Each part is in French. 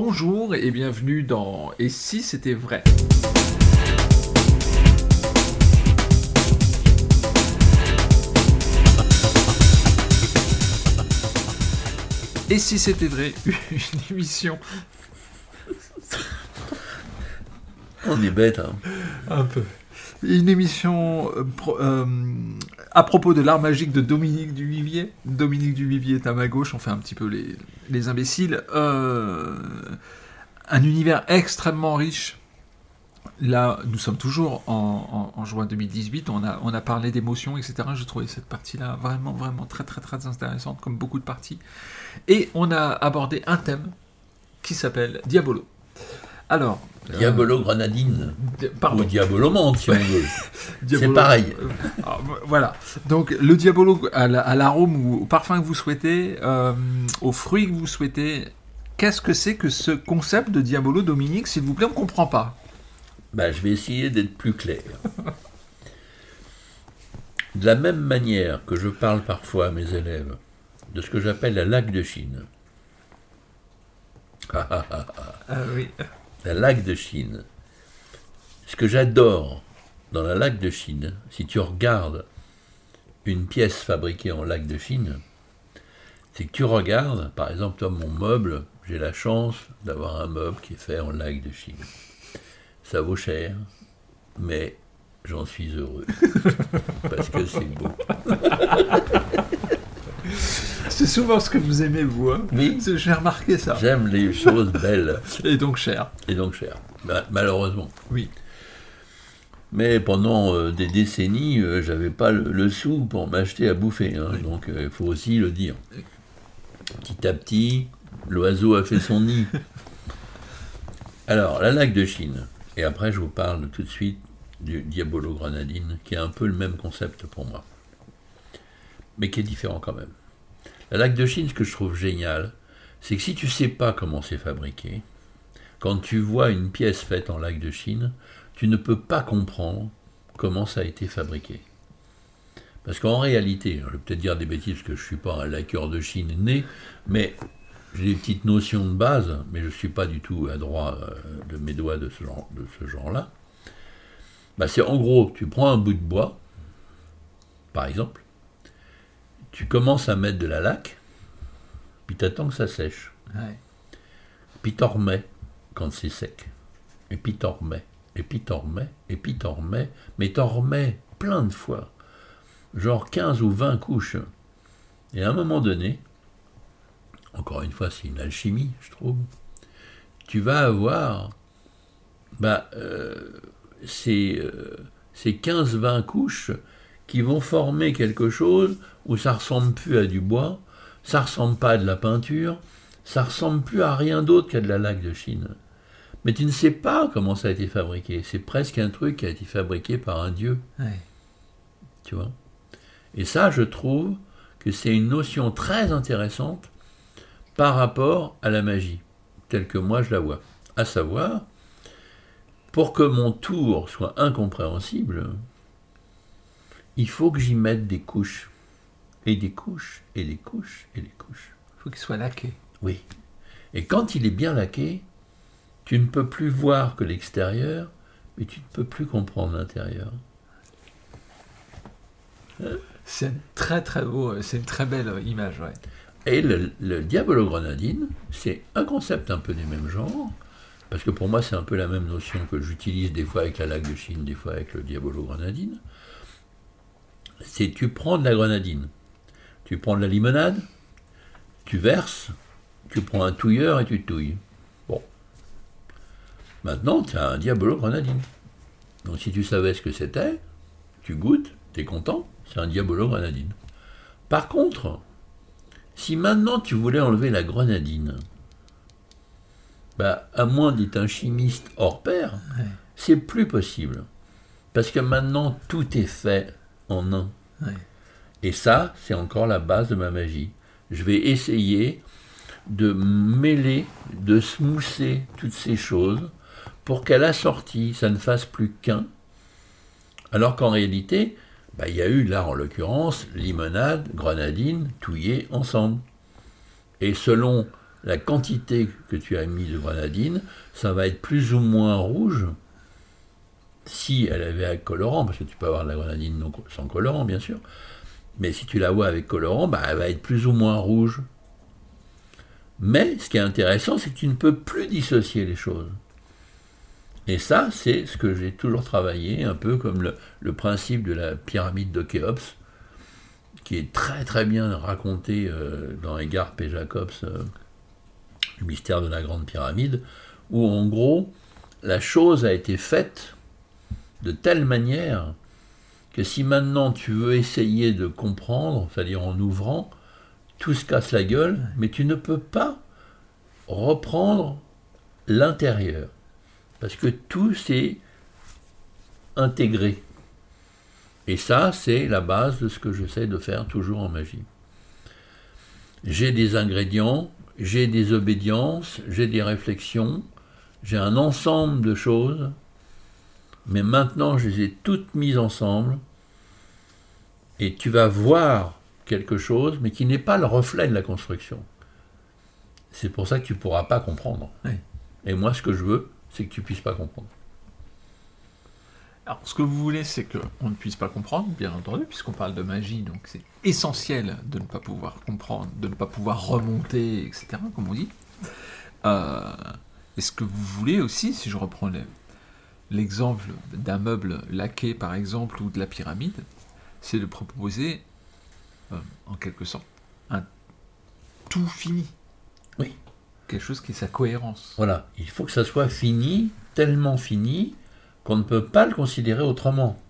Bonjour et bienvenue dans Et si c'était vrai? Et si c'était vrai, une émission On est bête, hein. un peu. Une émission euh, euh, à propos de l'art magique de Dominique Duvivier. Dominique Duvivier est à ma gauche, on fait un petit peu les, les imbéciles. Euh, un univers extrêmement riche. Là, nous sommes toujours en, juin 2018. On a, on a parlé d'émotions, etc. J'ai trouvé cette partie-là vraiment, vraiment très, très, très intéressante, comme beaucoup de parties. Et on a abordé un thème qui s'appelle Diabolo. Alors. Diabolo grenadine. Pardon. Ou diabolo menthe, si on veut. Diabolo- pareil. Euh, ah, voilà. Donc le diabolo à la- à l'arôme ou au parfum que vous souhaitez, euh, aux fruits que vous souhaitez, qu'est-ce que c'est que ce concept de diabolo, Dominique S'il vous plaît, on ne comprend pas. Bah, je vais essayer d'être plus clair. De la même manière que je parle parfois à mes élèves de ce que j'appelle la laque de Chine. Ah oui. La laque de Chine. Ce que j'adore dans la laque de Chine, si tu regardes une pièce fabriquée en laque de Chine, c'est que tu regardes, par exemple, toi, mon meuble, j'ai la chance d'avoir un meuble qui est fait en laque de Chine. Ça vaut cher, mais j'en suis heureux. Parce que c'est beau. C'est souvent ce que vous aimez, vous. Hein Oui. J'ai remarqué ça. J'aime les choses belles Et donc cher. et donc chères. Ma- Malheureusement. Oui. Mais pendant euh, des décennies, euh, j'avais pas le, le sou pour m'acheter à bouffer. hein, donc euh, il faut aussi le dire. Petit à petit, l'oiseau a fait son nid. Alors, la laque de Chine. Et après, je vous parle tout de suite du Diabolo Grenadine, qui est un peu le même concept pour moi. Mais qui est différent quand même. La laque de Chine, ce que je trouve génial, c'est que si tu sais pas comment c'est fabriqué, quand tu vois une pièce faite en laque de Chine, tu ne peux pas comprendre comment ça a été fabriqué. Parce qu'en réalité, je vais peut-être dire des bêtises parce que je ne suis pas un laqueur de Chine né, mais j'ai des petites notions de base, mais je ne suis pas du tout adroit euh, de mes doigts de ce genre- de ce genre-là. Bah, c'est en gros, tu prends un bout de bois, par exemple, tu commences à mettre de la laque, puis tu attends que ça sèche. Ouais. Puis t'en remets quand c'est sec. Et puis t'en remets. Et puis t'en remets. Et puis t'en remets. Mais t'en remets plein de fois. Genre 15 ou 20 couches. Et à un moment donné, encore une fois, c'est une alchimie, je trouve, tu vas avoir bah, euh, ces, euh, ces 15-20 couches qui vont former quelque chose où ça ressemble plus à du bois, ça ressemble pas à de la peinture, ça ressemble plus à rien d'autre qu'à de la laque de Chine. Mais tu ne sais pas comment ça a été fabriqué. C'est presque un truc qui a été fabriqué par un dieu, Ouais. tu vois? Et ça, je trouve que c'est une notion très intéressante par rapport à la magie, telle que moi je la vois. À savoir, pour que mon tour soit incompréhensible, il faut que j'y mette des couches. Et des couches, et des couches, et des couches. Il faut qu'il soit laqué. Oui. Et quand il est bien laqué, tu ne peux plus voir que l'extérieur, mais tu ne peux plus comprendre l'intérieur. C'est très très beau, c'est une très belle euh, image, ouais. Et le, le Diabolo Grenadine, c'est un concept un peu du même genre, parce que pour moi c'est un peu la même notion que j'utilise des fois avec la laque de Chine, des fois avec le Diabolo Grenadine. C'est tu prends de la grenadine, tu prends de la limonade, tu verses, tu prends un touilleur et tu touilles. Bon. Maintenant, tu as un Diabolo Grenadine. Donc si tu savais ce que c'était, tu goûtes, tu es content, c'est un Diabolo Grenadine. Par contre, si maintenant tu voulais enlever la grenadine, bah, à moins d'être un chimiste hors pair, Ouais. c'est plus possible. Parce que maintenant, tout est fait en un. Ouais. Et ça, c'est encore la base de ma magie. Je vais essayer de mêler, de smousser toutes ces choses pour qu'à la sortie, ça ne fasse plus qu'un. Alors qu'en réalité, bah, il y a eu là en l'occurrence limonade, grenadine, touillé ensemble. Et selon la quantité que tu as mis de grenadine, ça va être plus ou moins rouge si elle avait un colorant, parce que tu peux avoir de la grenadine sans colorant, bien sûr. Mais si tu la vois avec colorant, bah, elle va être plus ou moins rouge. Mais ce qui est intéressant, c'est que tu ne peux plus dissocier les choses. Et ça, c'est ce que j'ai toujours travaillé, un peu comme le, principe de la pyramide de Khéops, qui est très très bien raconté euh, dans Edgar P. Jacobs, euh, le mystère de la grande pyramide, où en gros, la chose a été faite de telle manière que si maintenant tu veux essayer de comprendre, c'est-à-dire en ouvrant, tout se casse la gueule, mais tu ne peux pas reprendre l'intérieur. Parce que tout s'est intégré. Et ça, c'est la base de ce que j'essaie de faire toujours en magie. J'ai des ingrédients, j'ai des obédiences, j'ai des réflexions, j'ai un ensemble de choses, mais maintenant je les ai toutes mises ensemble, et tu vas voir quelque chose, mais qui n'est pas le reflet de la construction. C'est pour ça que tu ne pourras pas comprendre. Et moi, ce que je veux, c'est que tu puisses pas comprendre. Alors, ce que vous voulez, c'est qu'on ne puisse pas comprendre, bien entendu, puisqu'on parle de magie, donc c'est essentiel de ne pas pouvoir comprendre, de ne pas pouvoir remonter, etc., comme on dit. Euh, et ce que vous voulez aussi, si je reprends l'exemple d'un meuble laqué, par exemple, ou de la pyramide, c'est de proposer, euh, en quelque sorte, un tout fini. Oui quelque chose qui est sa cohérence. Voilà, il faut que ça soit fini, tellement fini, qu'on ne peut pas le considérer autrement.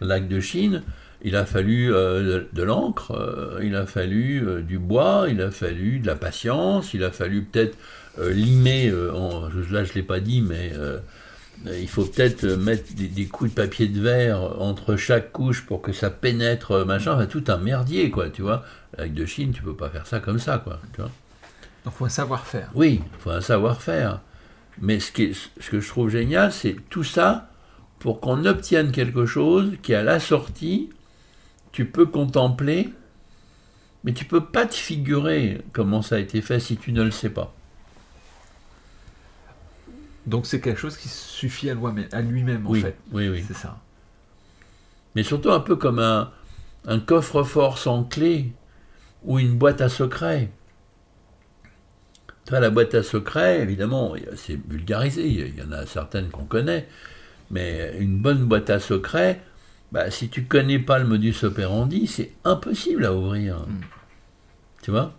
Lac de Chine, il a fallu euh, de, l'encre, euh, il a fallu euh, du bois, il a fallu de la patience, il a fallu peut-être limer, en, là je ne l'ai pas dit, mais il faut peut-être mettre des, coups de papier de verre entre chaque couche pour que ça pénètre, machin, enfin tout un merdier, quoi, tu vois. Lac de Chine, tu peux pas faire ça comme ça, quoi, tu vois. Donc faut un savoir-faire. Oui, faut un savoir-faire. Mais ce, qui ce que je trouve génial, c'est tout ça pour qu'on obtienne quelque chose qui, à la sortie, tu peux contempler, mais tu peux pas te figurer comment ça a été fait si tu ne le sais pas. Donc c'est quelque chose qui suffit à lui-même, en fait. Oui, oui. C'est ça. Mais surtout un peu comme un, un coffre-fort sans clé ou une boîte à secret la boîte à secrets, évidemment, c'est vulgarisé, il y en a certaines qu'on connaît, mais une bonne boîte à secrets, bah, si tu connais pas le modus operandi, c'est impossible à ouvrir. Mm. Tu vois?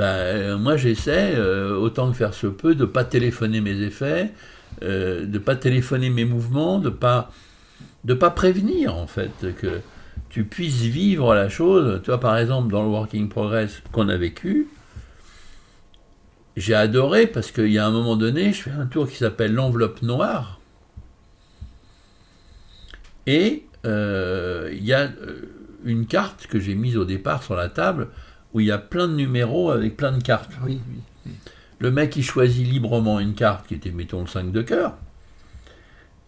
Euh, Moi, j'essaie, euh, autant que faire se peut, de ne pas téléphoner mes effets, euh, de ne pas téléphoner mes mouvements, de pas de pas prévenir, en fait, que tu puisses vivre la chose. Tu vois, par exemple, dans le Working Progress qu'on a vécu, j'ai adoré parce qu'il y a un moment donné, je fais un tour qui s'appelle l'enveloppe noire. Et il y a une carte que j'ai mise au départ sur la table où il y a plein de numéros avec plein de cartes. Oui, Le mec, il choisit librement une carte qui était, mettons, le 5 de cœur.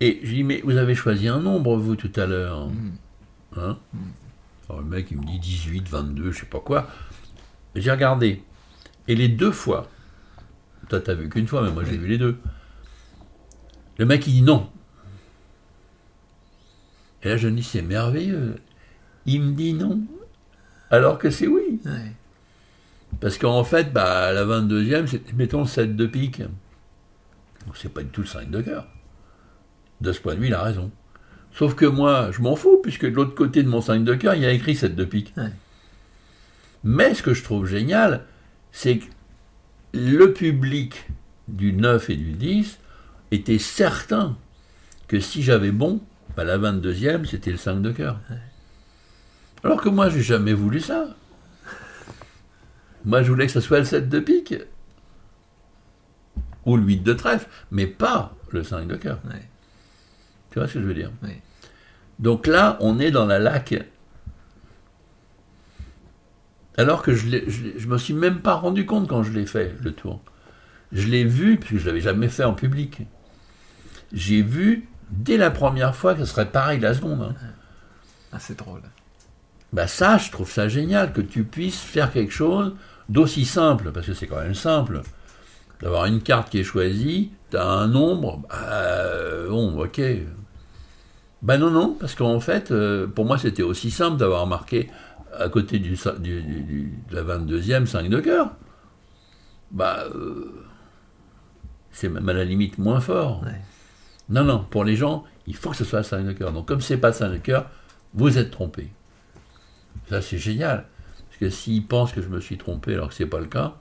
Et je lui dis, mais vous avez choisi un nombre, vous, tout à l'heure. Mm. Hein mm. Alors le mec, il me dit 18, 22, je sais pas quoi. J'ai regardé. Et les deux fois, toi, t'as vu qu'une fois, mais moi, j'ai vu les deux. Le mec, il dit non. Et là, je me dis, c'est merveilleux. Il me dit non, alors que c'est oui. Parce qu'en fait, bah, la 22e, c'est, mettons, le 7 de pique. C'est pas du tout le 5 de cœur. De ce point de vue, il a raison. Sauf que moi, je m'en fous, puisque de l'autre côté de mon 5 de cœur, il y a écrit 7 de pique. Mais ce que je trouve génial, c'est que le public du 9 et du 10 était certain que si j'avais bon, bah, la 22e, c'était le 5 de cœur. Alors que moi, j'ai jamais voulu ça. Moi, je voulais que ce soit le 7 de pique. Ou le 8 de trèfle, mais pas le 5 de cœur. Tu vois ce que je veux dire? Donc là, on est dans la laque alors que je ne me suis même pas rendu compte quand je l'ai fait, le tour. Je l'ai vu, puisque je ne l'avais jamais fait en public. J'ai vu, dès la première fois, que ce serait pareil la seconde. Hein. Ah, c'est drôle. Bah ça, je trouve ça génial, que tu puisses faire quelque chose d'aussi simple, parce que c'est quand même simple, d'avoir une carte qui est choisie, tu as un nombre, bah, bon, ok. Ben non, non, parce qu'en fait, euh, pour moi, c'était aussi simple d'avoir marqué à côté du, de la 22e 5 de cœur. Bah, euh, c'est même à la limite moins fort. Non, non, pour les gens, il faut que ce soit 5 de cœur. Donc, comme c'est pas 5 de cœur, vous êtes trompé. Ça, c'est génial. Parce que s'ils pensent que je me suis trompé alors que c'est pas le cas,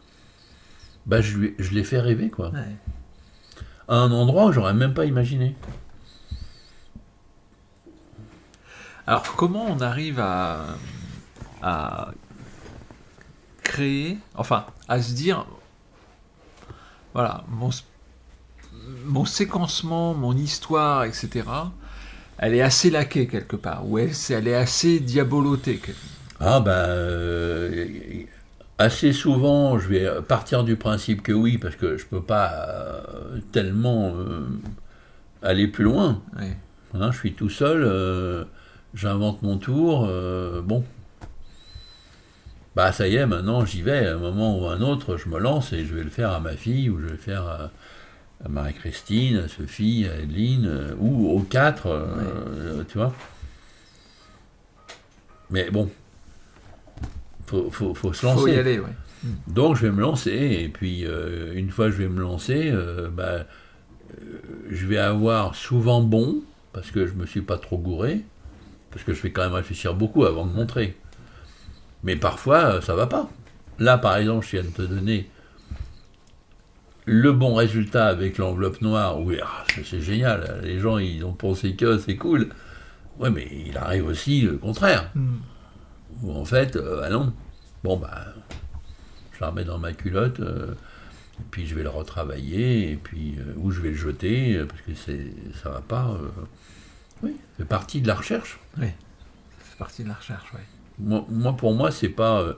bah, je, je les fais rêver, quoi. À un endroit où j'aurais même pas imaginé. Alors, comment on arrive à, à créer, enfin, à se dire, voilà, mon, mon séquencement, mon histoire, etc., elle est assez laquée quelque part, ou elle, elle est assez diabolotée. Ah ben, euh, assez souvent, je vais partir du principe que oui, parce que je peux pas euh, tellement euh, aller plus loin. Hein, je suis tout seul j'invente mon tour, bon. Bah ça y est, maintenant j'y vais, à un moment ou à un autre, je me lance et je vais le faire à ma fille, ou je vais le faire à, Marie-Christine, à Sophie, à Adeline, euh, ou aux quatre, euh, tu vois. Mais bon, faut, faut, faut se lancer. Faut y aller, ouais. Donc je vais me lancer, et puis une fois que je vais me lancer, bah, je vais avoir souvent bon, parce que je me suis pas trop gouré, parce que je vais quand même réfléchir beaucoup avant de montrer. Mais parfois, ça va pas. Là, par exemple, je viens de te donner le bon résultat avec l'enveloppe noire. Oui, ah, c'est génial. Les gens, ils ont pensé que c'est cool. Ouais, mais il arrive aussi le contraire. Hmm. Ou en fait, euh, ah non. Bon, bah, je la remets dans ma culotte. Euh, et puis je vais le retravailler. Et puis, euh, ou je vais le jeter, parce que c'est, ça va pas. Oui, c'est partie de la recherche. Oui, c'est partie de la recherche, oui. Moi, pour moi, c'est pas.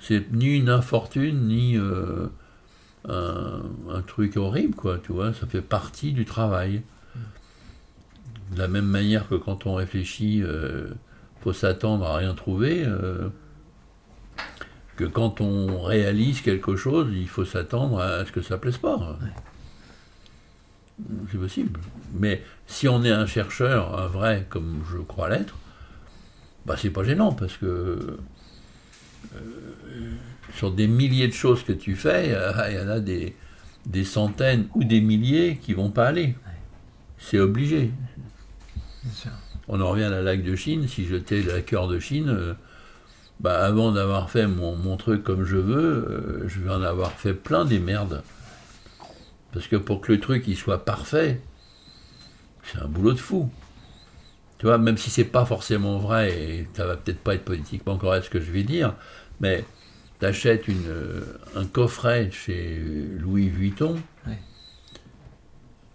Euh, c'est ni une infortune, ni euh, un, truc horrible, quoi, tu vois. Ça fait partie du travail. De la même manière que quand on réfléchit, euh, faut s'attendre à rien trouver. que quand on réalise quelque chose, il faut s'attendre à ce que ça plaise pas c'est possible. Mais si on est un chercheur, un vrai, comme je crois l'être, bah c'est pas gênant parce que euh, sur des milliers de choses que tu fais, il y en a des, des centaines ou des milliers qui vont pas aller. C'est obligé. On en revient à la lac de Chine. Si j'étais la cœur de Chine, euh, bah avant d'avoir fait mon, mon, truc comme je veux, euh, je vais en avoir fait plein des merdes. Parce que pour que le truc il soit parfait, c'est un boulot de fou. Tu vois, même si c'est pas forcément vrai, et ça va peut-être pas être politiquement correct ce que je vais dire, mais tu achètes une, un coffret chez Louis Vuitton,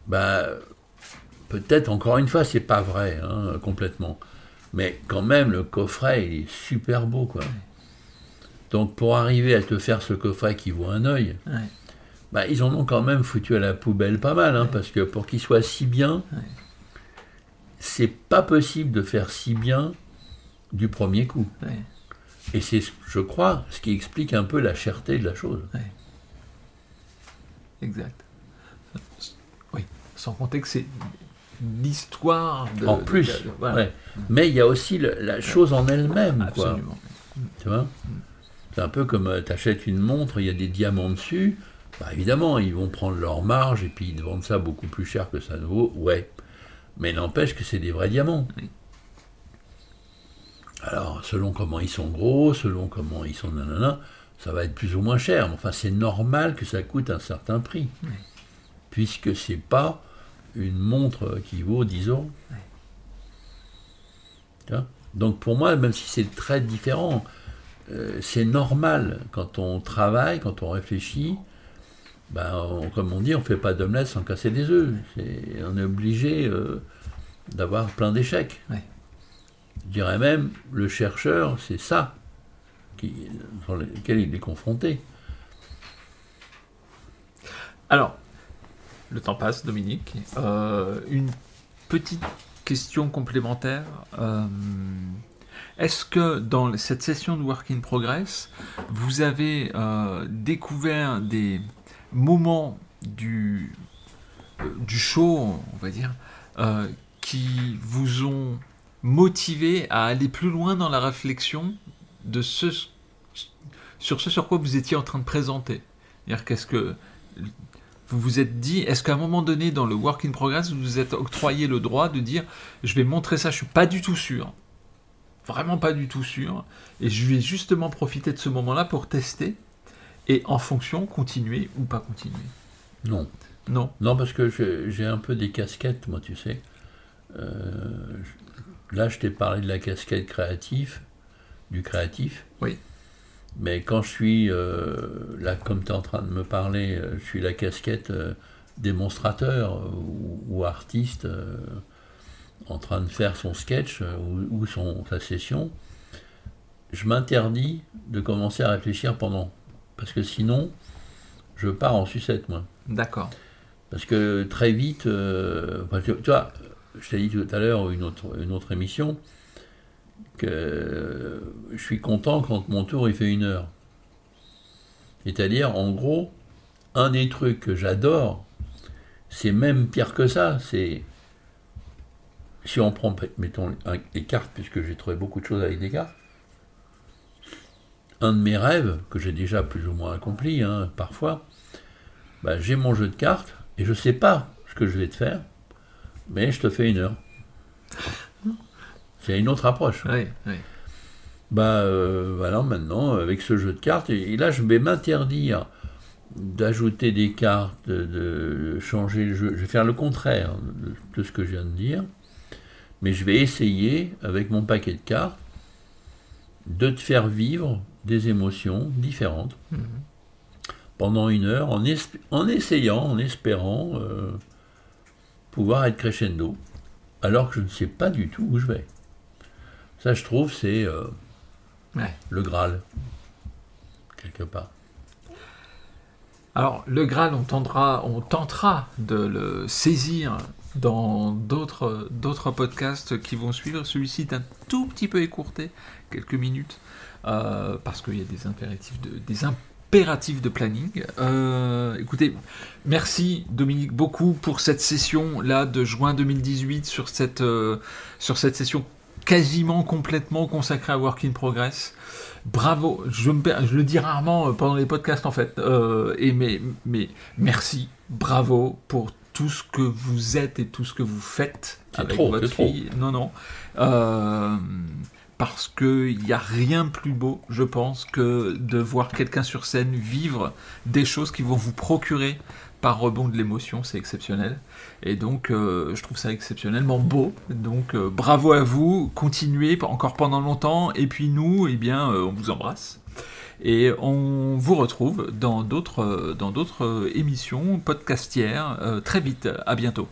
bah, peut-être encore une fois, c'est pas vrai, hein, complètement. Mais quand même, le coffret, il est super beau, quoi. Donc pour arriver à te faire ce coffret qui vaut un œil, bah, ils en ont quand même foutu à la poubelle pas mal, hein, parce que pour qu'il soit si bien, c'est pas possible de faire si bien du premier coup. Et c'est, je crois, ce qui explique un peu la cherté de la chose. Exact. Oui, sans compter que c'est l'histoire de. En plus, mais il y a aussi la chose en elle-même. Absolument. Tu vois? C'est un peu comme euh, tu achètes une montre, il y a des diamants dessus. Bah, évidemment, ils vont prendre leur marge et puis ils vendent ça beaucoup plus cher que ça ne vaut, ouais. Mais n'empêche que c'est des vrais diamants. Alors, selon comment ils sont gros, selon comment ils sont nanana, ça va être plus ou moins cher. Enfin, c'est normal que ça coûte un certain prix. Puisque c'est pas une montre qui vaut 10 euros. Donc pour moi, même si c'est très différent, euh, c'est normal quand on travaille, quand on réfléchit, ben, comme on dit, on ne fait pas d'omelette sans casser des œufs. on est obligé euh, d'avoir plein d'échecs. Je dirais même, le chercheur, c'est ça qui, sur lequel il est confronté. Alors, le temps passe, Dominique. Euh, une petite question complémentaire. Euh, Est-ce que dans cette session de Work in Progress, vous avez euh, découvert des moments du, du show, on va dire, euh, qui vous ont motivé à aller plus loin dans la réflexion de ce, sur ce sur quoi vous étiez en train de présenter. C'est-à-dire qu'est-ce que vous vous êtes dit, est-ce qu'à un moment donné dans le work in progress, vous vous êtes octroyé le droit de dire, je vais montrer ça, je suis pas du tout sûr, vraiment pas du tout sûr, et je vais justement profiter de ce moment-là pour tester, et en fonction, continuer ou pas continuer? Non. Non? Non, parce que j'ai un peu des casquettes, moi, tu sais. Euh, là, je t'ai parlé de la casquette créative, du créatif. Oui. Mais quand je suis, euh, là, comme tu es en train de me parler, euh, je suis la casquette démonstrateur ou, artiste en train de faire son sketch ou, son, sa session, je m'interdis de commencer à réfléchir pendant. Parce que sinon, je pars en sucette, moi. D'accord. Parce que très vite, tu vois, je t'ai dit tout à l'heure, une autre, une autre émission, que je suis content quand mon tour il fait une heure. C'est-à-dire, en gros, un des trucs que j'adore, c'est même pire que ça, c'est si on prend, mettons, les cartes, puisque j'ai trouvé beaucoup de choses avec des cartes, un de mes rêves, que j'ai déjà plus ou moins accompli, hein, parfois, bah, j'ai mon jeu de cartes, et je ne sais pas ce que je vais te faire, mais je te fais une heure. C'est une autre approche. Oui, oui. Bah euh, voilà, maintenant, avec ce jeu de cartes, et là je vais m'interdire d'ajouter des cartes, de changer le jeu. Je vais faire le contraire de, ce que je viens de dire, mais je vais essayer, avec mon paquet de cartes, de te faire vivre des émotions différentes mhm. pendant une heure, en, en, essayant, en espérant. Euh, pouvoir être crescendo, alors que je ne sais pas du tout où je vais. Ça, je trouve, c'est euh, le Graal, quelque part. Alors, le Graal, on, tendra, on tentera de le saisir dans d'autres podcasts qui vont suivre. Celui-ci est un tout petit peu écourté, quelques minutes, euh, parce qu'il y a des impératifs de, des impératif de planning. Euh, écoutez, merci Dominique beaucoup pour cette session là de juin 2018 sur cette, euh, sur cette session quasiment complètement consacrée à Work in Progress. Bravo, je, me, je le dis rarement pendant les podcasts en fait, et mais, mais merci, bravo pour tout ce que vous êtes et tout ce que vous faites avec votre fille. Non, non parce qu'il n'y a rien de plus beau, je pense, que de voir quelqu'un sur scène vivre des choses qui vont vous procurer par rebond de l'émotion, c'est exceptionnel. Et donc, euh, je trouve ça exceptionnellement beau. Donc, euh, bravo à vous, continuez encore pendant longtemps. Et puis nous, eh bien, euh, on vous embrasse. Et on vous retrouve dans d'autres, émissions podcastières très vite. À bientôt.